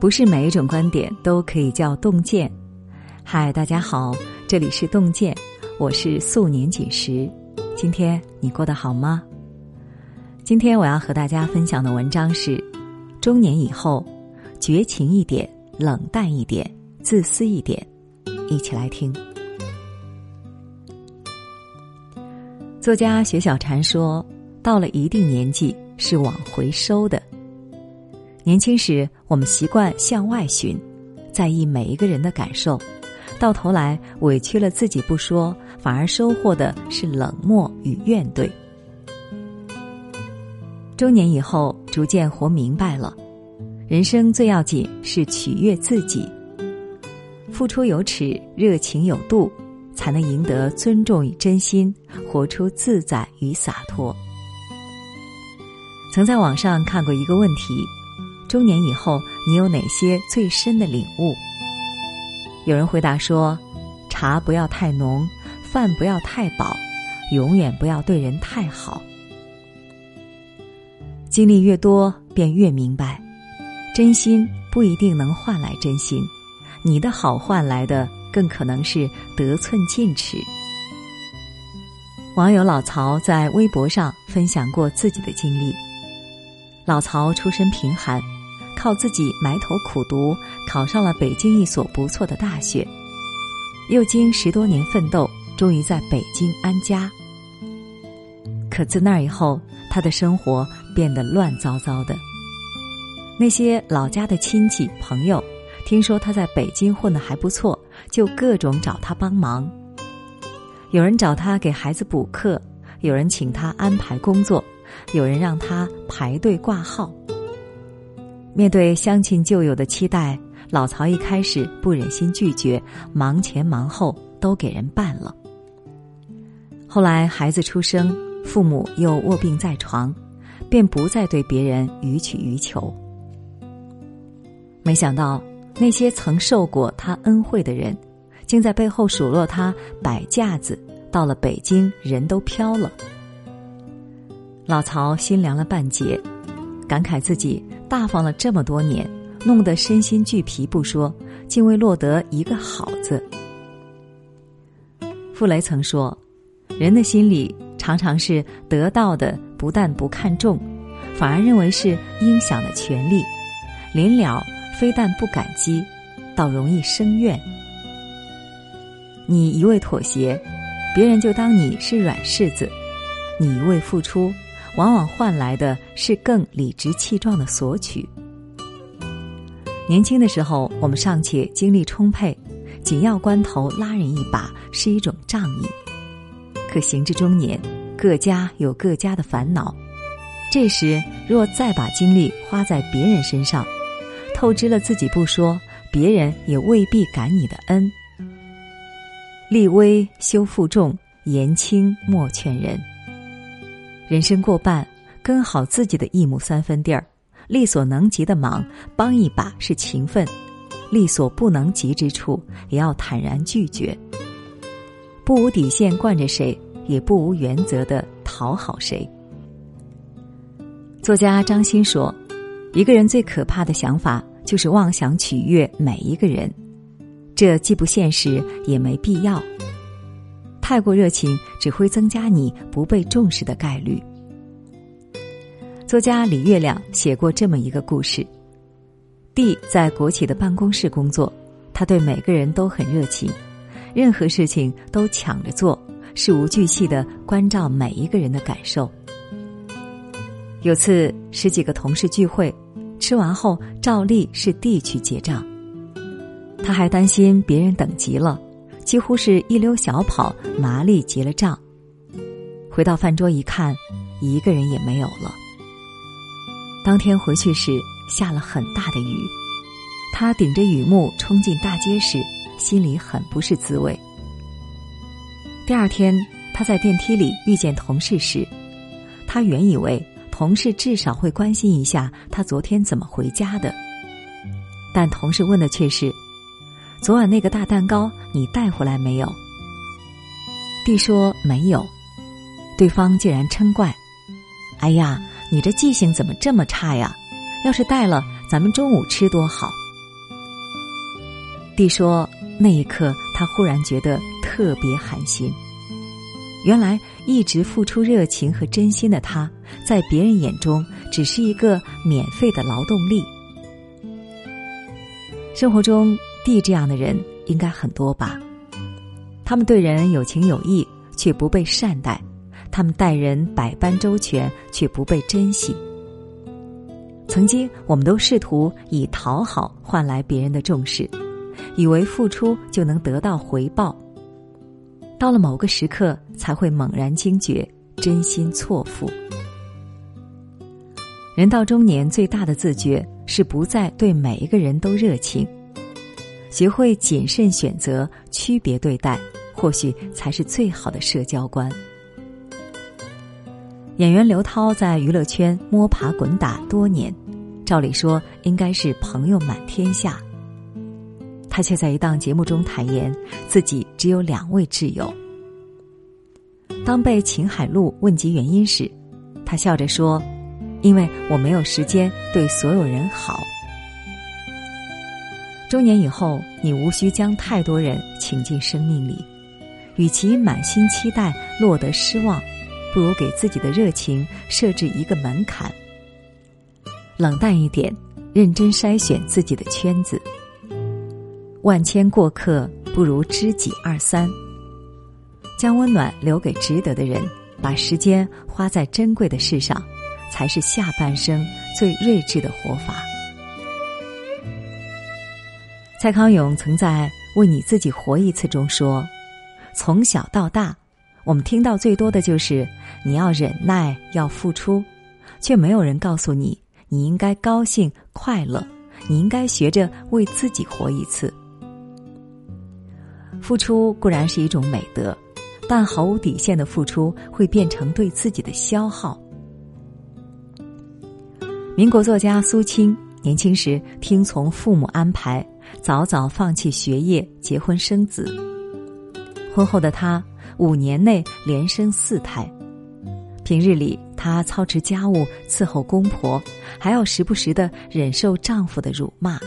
不是每一种观点都可以叫洞见。嗨，大家好，这里是洞见，我是素年锦时。今天你过得好吗？今天我要和大家分享的文章是：中年以后，绝情一点，冷淡一点，自私一点。一起来听。作家雪小禅说：“到了一定年纪，是往回收的。”年轻时，我们习惯向外寻，在意每一个人的感受，到头来委屈了自己不说，反而收获的是冷漠与怨怼。中年以后，逐渐活明白了，人生最要紧是取悦自己，付出有尺，热情有度，才能赢得尊重与真心，活出自在与洒脱。曾在网上看过一个问题。中年以后，你有哪些最深的领悟？有人回答说：茶不要太浓，饭不要太饱，永远不要对人太好。经历越多，便越明白，真心不一定能换来真心，你的好换来的更可能是得寸进尺。网友老曹在微博上分享过自己的经历。老曹出身贫寒。靠自己埋头苦读，考上了北京一所不错的大学，又经十多年奋斗，终于在北京安家。可自那以后，他的生活变得乱糟糟的。那些老家的亲戚朋友，听说他在北京混得还不错，就各种找他帮忙。有人找他给孩子补课，有人请他安排工作，有人让他排队挂号。面对乡亲旧友的期待，老曹一开始不忍心拒绝，忙前忙后都给人办了。后来孩子出生，父母又卧病在床，便不再对别人予取予求。没想到那些曾受过他恩惠的人，竟在背后数落他摆架子。到了北京，人都飘了。老曹心凉了半截，感慨自己。大方了这么多年，弄得身心俱疲不说，竟未落得一个好字。傅雷曾说：“人的心里常常是得到的不但不看重，反而认为是应享的权利；临了非但不感激，倒容易生怨。你一味妥协，别人就当你是软柿子；你一味付出。”往往换来的是更理直气壮的索取。年轻的时候，我们尚且精力充沛，紧要关头拉人一把是一种仗义；可行至中年，各家有各家的烦恼，这时若再把精力花在别人身上，透支了自己不说，别人也未必感你的恩。立威修负重，言轻莫劝人。人生过半，跟好自己的一亩三分地儿，力所能及的忙帮一把是情分，力所不能及之处也要坦然拒绝。不无底线惯着谁，也不无原则的讨好谁。作家张欣说：“一个人最可怕的想法就是妄想取悦每一个人，这既不现实，也没必要。”太过热情只会增加你不被重视的概率。作家李月亮写过这么一个故事：：D 在国企的办公室工作，他对每个人都很热情，任何事情都抢着做，事无巨细的关照每一个人的感受。有次十几个同事聚会，吃完后照例是 D 去结账，他还担心别人等急了。几乎是一溜小跑，麻利结了账。回到饭桌一看，一个人也没有了。当天回去时下了很大的雨，他顶着雨幕冲进大街时，心里很不是滋味。第二天，他在电梯里遇见同事时，他原以为同事至少会关心一下他昨天怎么回家的，但同事问的却是。昨晚那个大蛋糕你带回来没有？弟说没有，对方竟然嗔怪：“哎呀，你这记性怎么这么差呀？要是带了，咱们中午吃多好。”弟说，那一刻他忽然觉得特别寒心。原来一直付出热情和真心的他，在别人眼中只是一个免费的劳动力。生活中，弟这样的人应该很多吧？他们对人有情有义，却不被善待；他们待人百般周全，却不被珍惜。曾经，我们都试图以讨好换来别人的重视，以为付出就能得到回报。到了某个时刻，才会猛然惊觉，真心错付。人到中年，最大的自觉是不再对每一个人都热情，学会谨慎选择、区别对待，或许才是最好的社交观。演员刘涛在娱乐圈摸爬滚打多年，照理说应该是朋友满天下。他却在一档节目中坦言，自己只有两位挚友。当被秦海璐问及原因时，他笑着说：“因为我没有时间对所有人好。”中年以后，你无需将太多人请进生命里，与其满心期待落得失望，不如给自己的热情设置一个门槛，冷淡一点，认真筛选自己的圈子。万千过客，不如知己二三。将温暖留给值得的人，把时间花在珍贵的事上，才是下半生最睿智的活法。蔡康永曾在《为你自己活一次》中说：“从小到大，我们听到最多的就是你要忍耐，要付出，却没有人告诉你，你应该高兴快乐，你应该学着为自己活一次。”付出固然是一种美德，但毫无底线的付出会变成对自己的消耗。民国作家苏青年轻时听从父母安排，早早放弃学业，结婚生子。婚后的她五年内连生四胎，平日里她操持家务，伺候公婆，还要时不时的忍受丈夫的辱骂。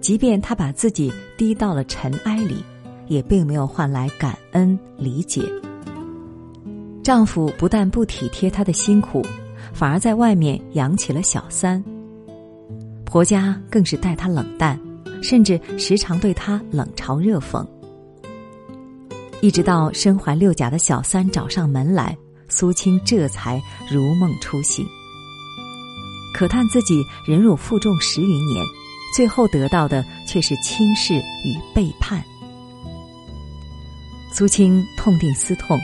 即便她把自己低到了尘埃里，也并没有换来感恩理解。丈夫不但不体贴她的辛苦，反而在外面养起了小三。婆家更是待她冷淡，甚至时常对她冷嘲热讽。一直到身怀六甲的小三找上门来，苏青这才如梦初醒。可叹自己忍辱负重十余年。最后得到的却是轻视与背叛。苏青痛定思痛，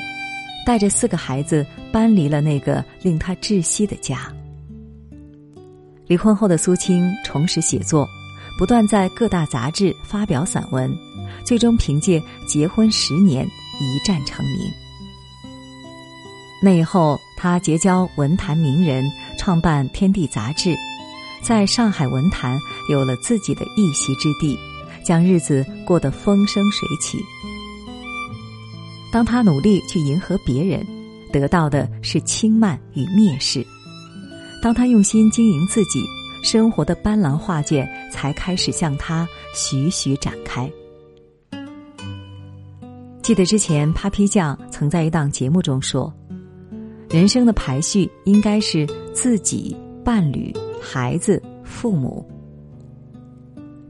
带着四个孩子搬离了那个令他窒息的家。离婚后的苏青重拾写作，不断在各大杂志发表散文，最终凭借《结婚十年》一战成名。那以后，他结交文坛名人，创办《天地》杂志。在上海文坛有了自己的一席之地，将日子过得风生水起。当他努力去迎合别人，得到的是轻慢与蔑视；当他用心经营自己，生活的斑斓画卷才开始向他徐徐展开。记得之前 Papi 酱曾在一档节目中说：“人生的排序应该是自己、伴侣。”孩子、父母，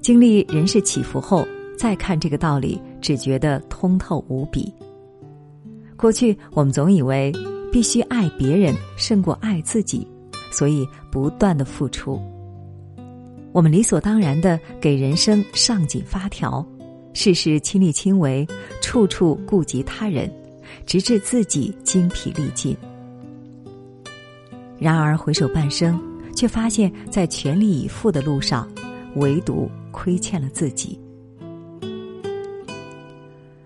经历人事起伏后，再看这个道理，只觉得通透无比。过去我们总以为必须爱别人胜过爱自己，所以不断的付出。我们理所当然的给人生上紧发条，事事亲力亲为，处处顾及他人，直至自己精疲力尽。然而回首半生。却发现，在全力以赴的路上，唯独亏欠了自己。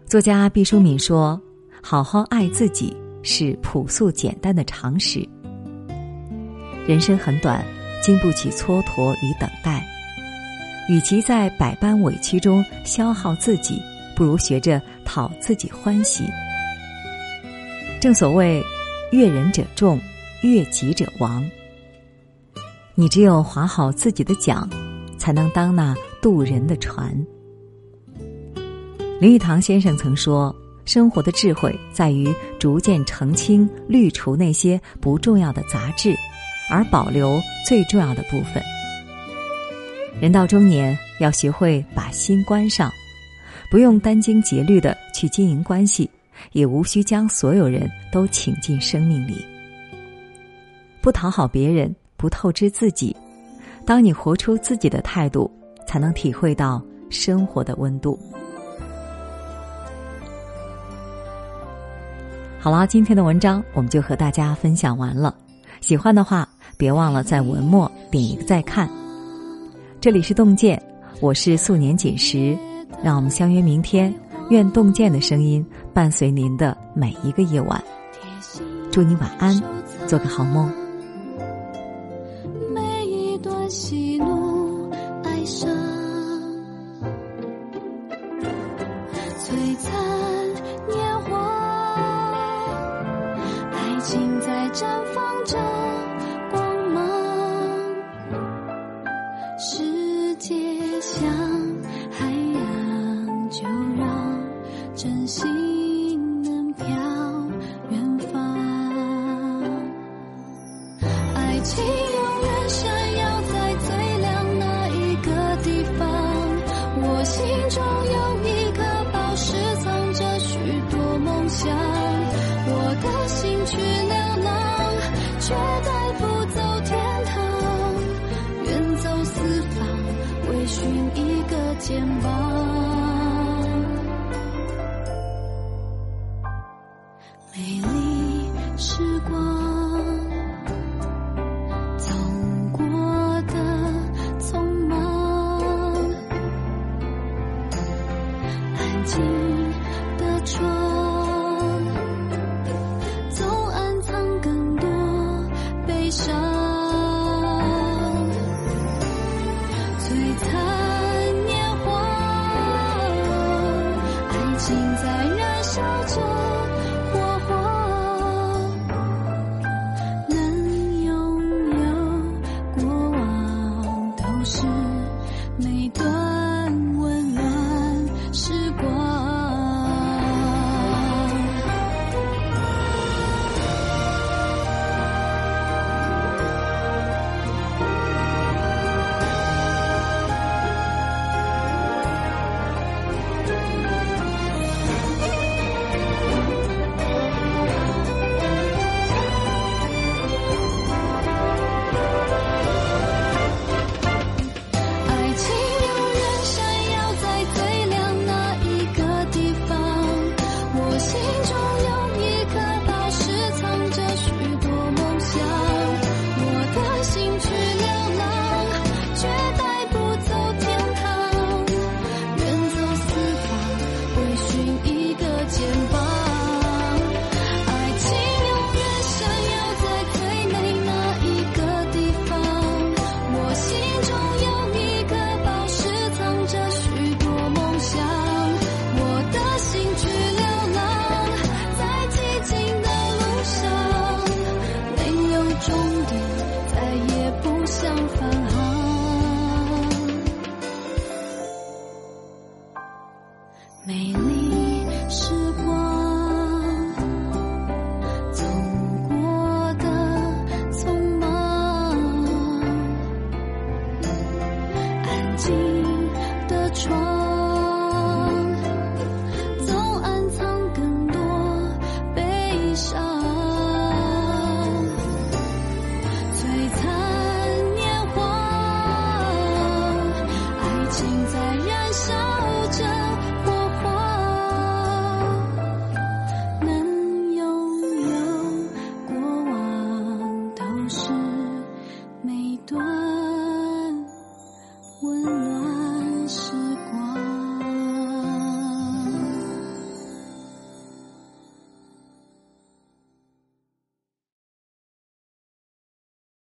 作家毕淑敏说：“好好爱自己是朴素简单的常识。人生很短，经不起蹉跎与等待。与其在百般委屈中消耗自己，不如学着讨自己欢喜。正所谓，悦人者众，悦己者亡。”你只有划好自己的桨，才能当那渡人的船。林语堂先生曾说：“生活的智慧在于逐渐澄清、滤除那些不重要的杂质，而保留最重要的部分。”人到中年，要学会把心关上，不用殚精竭虑的去经营关系，也无需将所有人都请进生命里。不讨好别人，不透支自己。当你活出自己的态度，才能体会到生活的温度。好了，今天的文章我们就和大家分享完了。喜欢的话，别忘了在文末点一个再看。这里是洞见，我是素年锦时，让我们相约明天。愿洞见的声音伴随您的每一个夜晚。祝你晚安，做个好梦。每一段喜怒哀伤，璀璨方，美丽时